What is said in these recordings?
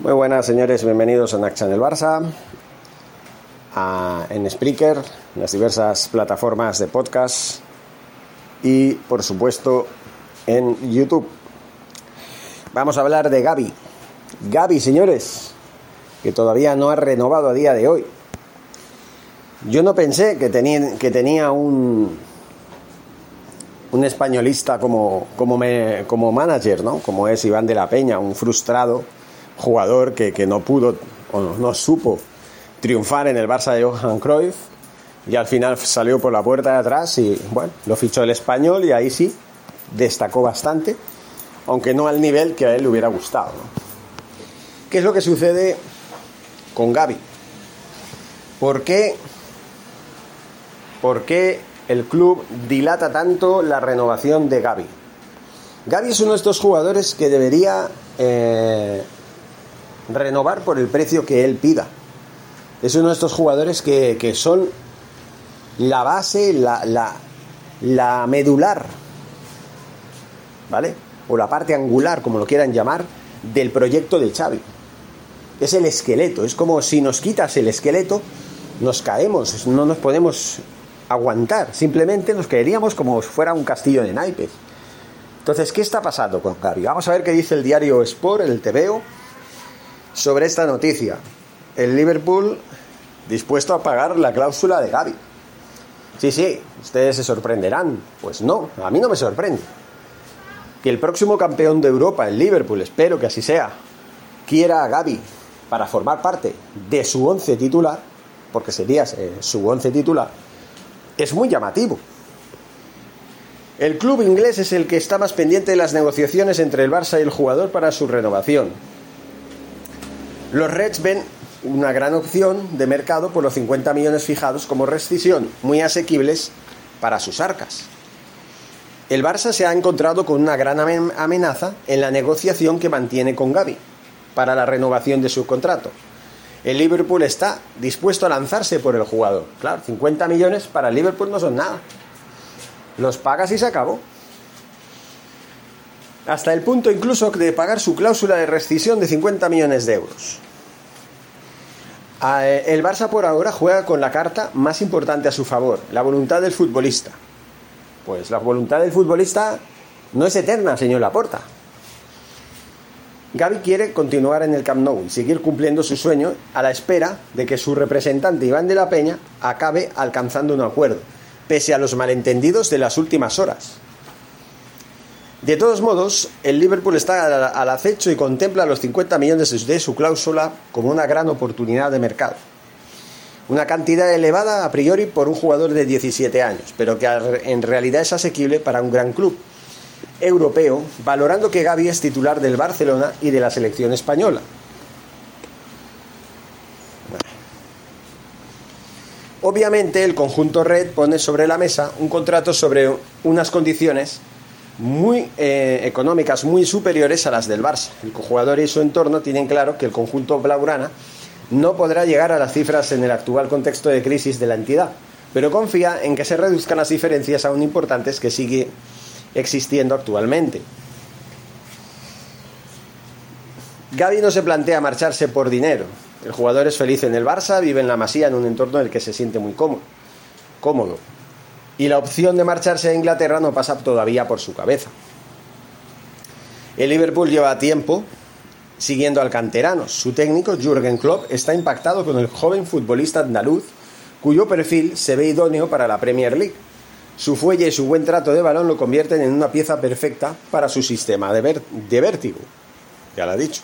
Muy buenas señores, bienvenidos a Nac Channel Barça, a- en Spreaker, en las diversas plataformas de podcast y por supuesto en YouTube. Vamos a hablar de Gaby. Gaby, señores, que todavía no ha renovado a día de hoy. Yo no pensé que tenía un, un españolista como, como, como manager, ¿no? Como es Iván de la Peña, un frustrado jugador que, que no pudo o no, supo triunfar en el Barça de Johan Cruyff y al final salió por la puerta de atrás y bueno, lo fichó el español y ahí sí destacó bastante, aunque no al nivel que a él le hubiera gustado. ¿Qué es lo que sucede con Gaby? ¿Por qué, ¿Por qué el club dilata tanto la renovación de Gaby? Gaby es uno de estos jugadores que debería eh, renovar por el precio que él pida. Es uno de estos jugadores que, que son la base, la, la, la medular, ¿vale? O la parte angular, como lo quieran llamar, del proyecto de Xavi. Es el esqueleto, es como si nos quitas el esqueleto, nos caemos, no nos podemos aguantar, simplemente nos caeríamos como si fuera un castillo de naipes. Entonces, ¿qué está pasando con Gaby? Vamos a ver qué dice el diario Sport, el TVO, sobre esta noticia. El Liverpool dispuesto a pagar la cláusula de Gaby. Sí, sí, ustedes se sorprenderán. Pues no, a mí no me sorprende. Que el próximo campeón de Europa, el Liverpool, espero que así sea, quiera a Gaby para formar parte de su once titular, porque sería eh, su once titular, es muy llamativo. El club inglés es el que está más pendiente de las negociaciones entre el Barça y el jugador para su renovación. Los Reds ven una gran opción de mercado por los 50 millones fijados como rescisión, muy asequibles para sus arcas. El Barça se ha encontrado con una gran amen- amenaza en la negociación que mantiene con Gaby para la renovación de su contrato. El Liverpool está dispuesto a lanzarse por el jugador. Claro, 50 millones para el Liverpool no son nada. Los pagas y se acabó. Hasta el punto incluso de pagar su cláusula de rescisión de 50 millones de euros. Ah, eh, El Barça por ahora juega con la carta más importante a su favor, la voluntad del futbolista. Pues la voluntad del futbolista no es eterna, señor Laporta. Gaby quiere continuar en el Camp Nou y seguir cumpliendo su sueño a la espera de que su representante Iván de la Peña acabe alcanzando un acuerdo, pese a los malentendidos de las últimas horas. De todos modos, el Liverpool está al- acecho y contempla los 50 millones de su cláusula como una gran oportunidad de mercado. Una cantidad elevada a priori por un jugador de 17 años, pero que en realidad es asequible para un gran club europeo, valorando que Gaby es titular del Barcelona y de la selección española. Obviamente el conjunto Red pone sobre la mesa un contrato sobre unas condiciones muy eh, económicas, muy superiores a las del Barça. El jugador y su entorno tienen claro que el conjunto blaugrana no podrá llegar a las cifras en el actual contexto de crisis de la entidad, pero confía en que se reduzcan las diferencias aún importantes que sigue existiendo actualmente. Gaby no se plantea marcharse por dinero. El jugador es feliz en el Barça, vive en la Masía en un entorno en el que se siente muy cómodo. cómodo. Y la opción de marcharse a Inglaterra no pasa todavía por su cabeza. El Liverpool lleva tiempo siguiendo al canterano. Su técnico, Jürgen Klopp, está impactado con el joven futbolista andaluz, cuyo perfil se ve idóneo para la Premier League. Su fuelle y su buen trato de balón lo convierten en una pieza perfecta para su sistema de, vértigo. Ya lo ha dicho.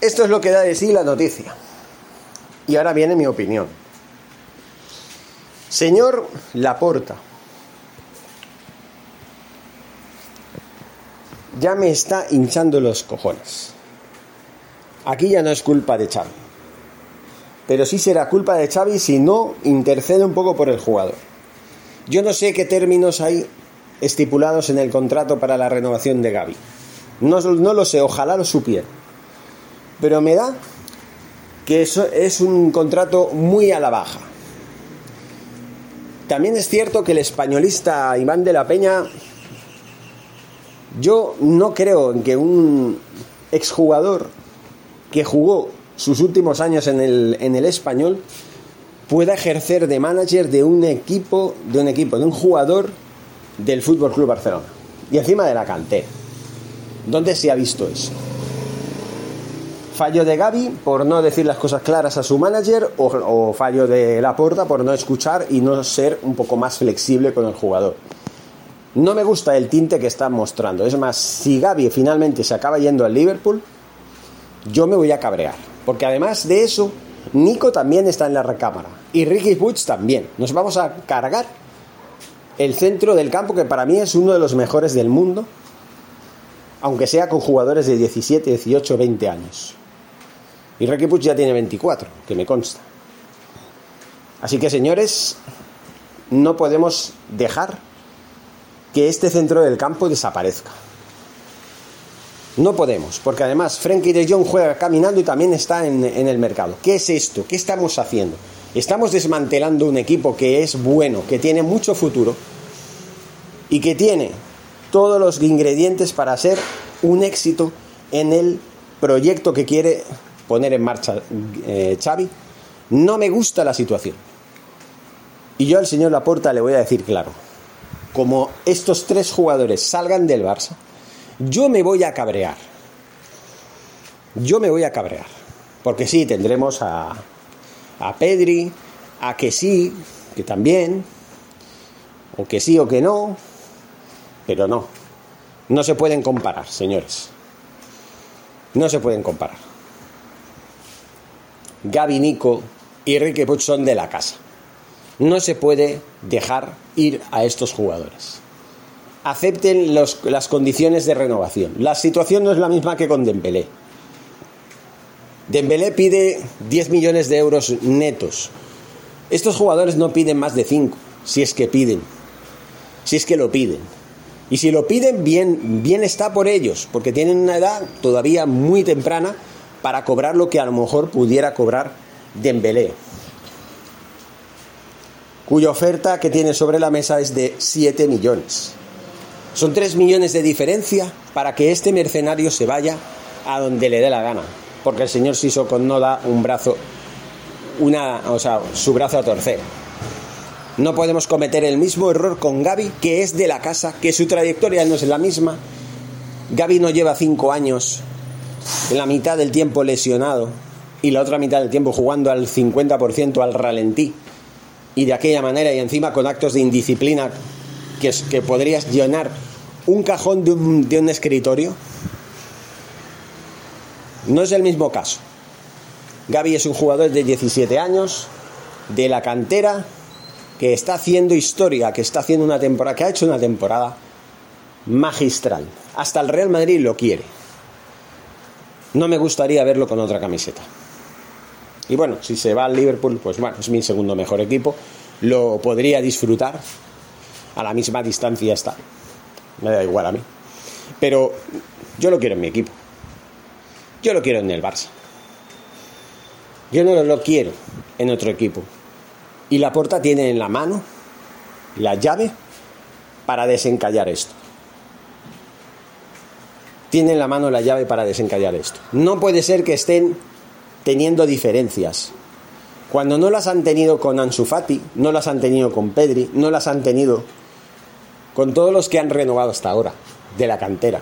Esto es lo que da de sí la noticia. Y ahora viene mi opinión. Señor Laporta, ya me está hinchando los cojones. Aquí ya no es culpa de Xavi. Pero sí será culpa de Xavi si no intercede un poco por el jugador. Yo no sé qué términos hay estipulados en el contrato para la renovación de Gaby. No, no lo sé, ojalá lo supiera. Pero me da que eso es un contrato muy a la baja. También es cierto que el españolista Iván de la Peña, yo no creo en que un exjugador que jugó sus últimos años en el, en el español pueda ejercer de manager de un equipo, de un equipo, de un jugador del Fútbol Club Barcelona. Y encima de la cantera. ¿Dónde se ha visto eso? Fallo de Gaby por no decir las cosas claras a su manager o, fallo de Laporta por no escuchar y no ser un poco más flexible con el jugador. No me gusta el tinte que está mostrando. Es más, si Gaby finalmente se acaba yendo al Liverpool, yo me voy a cabrear. Porque además de eso, Nico también está en la recámara. Y Ricky Butch también. Nos vamos a cargar el centro del campo, que para mí es uno de los mejores del mundo aunque sea con jugadores de 17, 18, 20 años. Y Ricky Puig ya tiene 24, que me consta. Así que señores, no podemos dejar que este centro del campo desaparezca. No podemos, porque además Frankie de Jong juega caminando y también está en, en, el mercado. ¿Qué es esto? ¿Qué estamos haciendo? Estamos desmantelando un equipo que es bueno, que tiene mucho futuro y que tiene todos los ingredientes para ser un éxito en el proyecto que quiere poner en marcha eh, Xavi. No me gusta la situación. Y yo al señor Laporta le voy a decir claro, como estos tres jugadores salgan del Barça, yo me voy a cabrear. Yo me voy a cabrear. Porque sí, tendremos a, a Pedri, a que sí, que también, o que sí o que no, pero no. No se pueden comparar, señores. No se pueden comparar. Gaby Nico y Ricky Puig son de la casa. No se puede dejar ir a estos jugadores. Acepten las condiciones de renovación. La situación no es la misma que con Dembélé. Dembélé pide 10 millones de euros netos. Estos jugadores no piden más de 5, si es que piden. Si es que lo piden. Y si lo piden, bien, bien está por ellos, porque tienen una edad todavía muy temprana para cobrar lo que a lo mejor pudiera cobrar Dembélé, cuya oferta que tiene sobre la mesa es de 7 millones. Son 3 millones de diferencia para que este mercenario se vaya a donde le dé la gana, porque el señor Sissoko no da un brazo, una, o sea, su brazo a torcer. No podemos cometer el mismo error con Gaby, que es de la casa, que su trayectoria no es la misma. Gaby no lleva cinco años, la mitad del tiempo lesionado y la otra mitad del tiempo jugando al 50% al ralentí. Y de aquella manera y encima con actos de indisciplina que, que podrías llenar un cajón de un, de un escritorio. No es el mismo caso. Gaby es un jugador de 17 años, de la cantera, que está haciendo historia, que está haciendo una temporada, que ha hecho una temporada magistral. Hasta el Real Madrid lo quiere. No me gustaría verlo con otra camiseta. Y bueno, si se va al Liverpool, pues bueno, es mi segundo mejor equipo. Lo podría disfrutar. A la misma distancia está. Me da igual a mí. Pero yo lo quiero en mi equipo. Yo lo quiero en el Barça. Yo no lo quiero en otro equipo y la puerta tiene en la mano la llave para desencallar esto. Tiene en la mano la llave para desencallar esto. No puede ser que estén teniendo diferencias. Cuando no las han tenido con Ansu Fati, no las han tenido con Pedri, no las han tenido con todos los que han renovado hasta ahora de la cantera.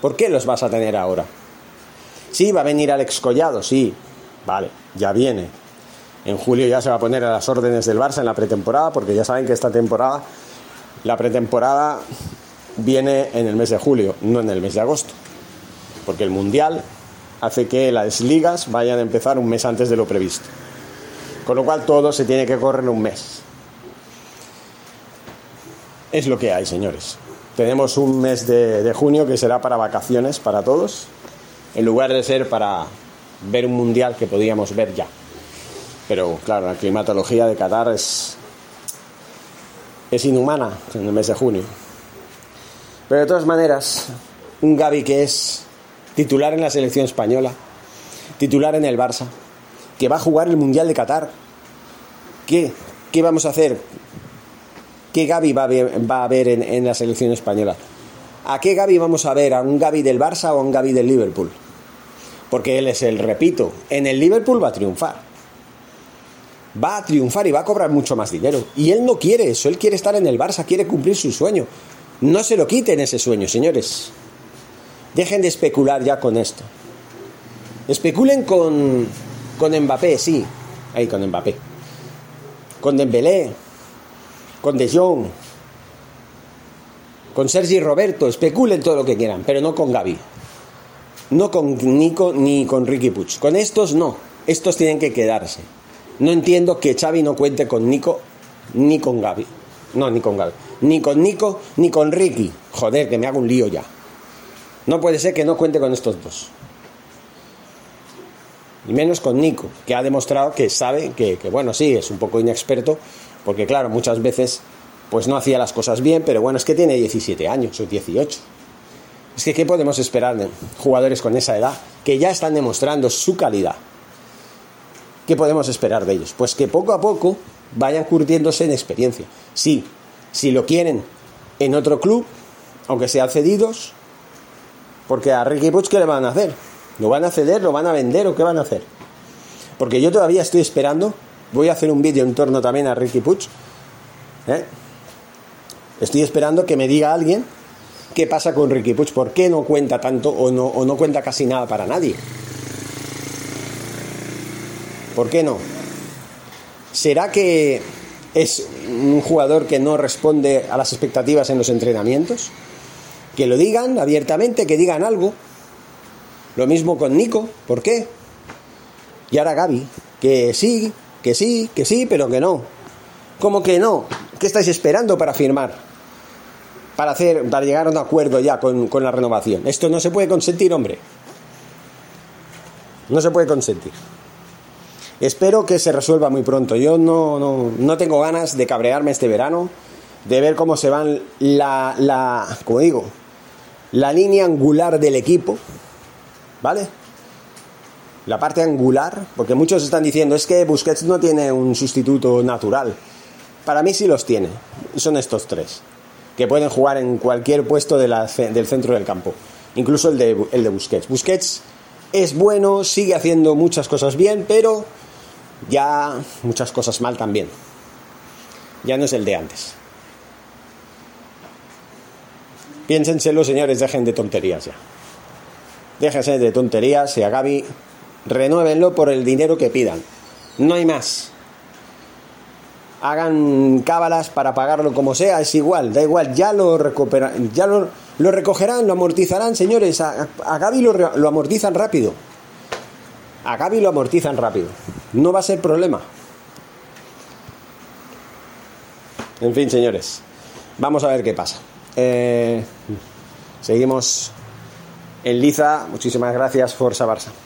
¿Por qué los vas a tener ahora? Sí, va a venir Alex Collado, sí. Vale, ya viene. En julio ya se va a poner a las órdenes del Barça en la pretemporada, porque ya saben que esta temporada, la pretemporada viene en el mes de julio, no en el mes de agosto. Porque el Mundial hace que las ligas vayan a empezar un mes antes de lo previsto. Con lo cual todo se tiene que correr un mes. Es lo que hay, señores. Tenemos un mes de, junio que será para vacaciones para todos, en lugar de ser para ver un mundial que podíamos ver ya. Pero claro, la climatología de Qatar es, es inhumana en el mes de junio. Pero de todas maneras, un Gaby que es titular en la selección española, titular en el Barça, que va a jugar el Mundial de Qatar. ¿Qué, qué vamos a hacer? ¿Qué Gaby va a en, en, la selección española? ¿A qué Gaby vamos a ver? ¿A un Gaby del Barça o a un Gaby del Liverpool? Porque él es el, repito, en el Liverpool va a triunfar. Va a triunfar y va a cobrar mucho más dinero. Y él no quiere eso, él quiere estar en el Barça, quiere cumplir su sueño. No se lo quiten ese sueño, señores. Dejen de especular ya con esto. Especulen con, con Mbappé, sí. Ahí con Mbappé. Con Dembélé. Con De Jong. Con Sergi Roberto. Especulen todo lo que quieran, pero no con Gaby. No con Nico ni con Ricky Puch. Con estos no. Estos tienen que quedarse. No entiendo que Xavi no cuente con Nico ni con Gaby. No, ni con Gaby. Ni con Nico ni con Ricky. Joder, que me hago un lío ya. No puede ser que no cuente con estos dos. Y menos con Nico, que ha demostrado que sabe que, bueno, sí, es un poco inexperto, porque claro, muchas veces pues no hacía las cosas bien, pero bueno, es que tiene 17 años o 18. Es que, ¿qué podemos esperar de jugadores con esa edad que ya están demostrando su calidad? ¿Qué podemos esperar de ellos? Pues que poco a poco vayan curtiéndose en experiencia. Sí, si lo quieren en otro club, aunque sean cedidos, porque a Ricky Puig, ¿qué le van a hacer? ¿Lo van a ceder? ¿Lo van a vender o qué van a hacer? Porque yo todavía estoy esperando. Voy a hacer un vídeo en torno también a Ricky Puig. ¿eh? Estoy esperando que me diga alguien qué pasa con Ricky Puig. ¿Por qué no cuenta tanto o no, o no cuenta casi nada para nadie? ¿Por qué no? ¿Será que es un jugador que no responde a las expectativas en los entrenamientos? que lo digan abiertamente, que digan algo. Lo mismo con Nico, ¿por qué? Y ahora Gaby, que sí, que sí, que sí, pero que no. ¿Cómo que no? ¿Qué estáis esperando para firmar? Para hacer, para llegar a un acuerdo ya con, la renovación. Esto no se puede consentir, hombre. No se puede consentir. Espero que se resuelva muy pronto. Yo no, no, no tengo ganas de cabrearme este verano, de ver cómo se van la, la como digo, la línea angular del equipo, ¿vale? La parte angular, porque muchos están diciendo, es que Busquets no tiene un sustituto natural. Para mí sí los tiene, son estos tres, que pueden jugar en cualquier puesto del centro del campo, incluso el de, el de Busquets. Busquets es bueno, sigue haciendo muchas cosas bien, pero ya muchas cosas mal también. Ya no es el de antes. Piénsenselo, señores, dejen de tonterías ya. Déjense de tonterías y a Gaby renuévenlo por el dinero que pidan. No hay más. Hagan cábalas para pagarlo como sea, es igual, da igual, ya lo recuperan, ya lo, recogerán, lo amortizarán, señores. A, Gaby lo, amortizan rápido. A Gaby lo amortizan rápido. No va a ser problema. En fin, señores, vamos a ver qué pasa. Eh, seguimos en Liza. Muchísimas gracias, Forza Barça.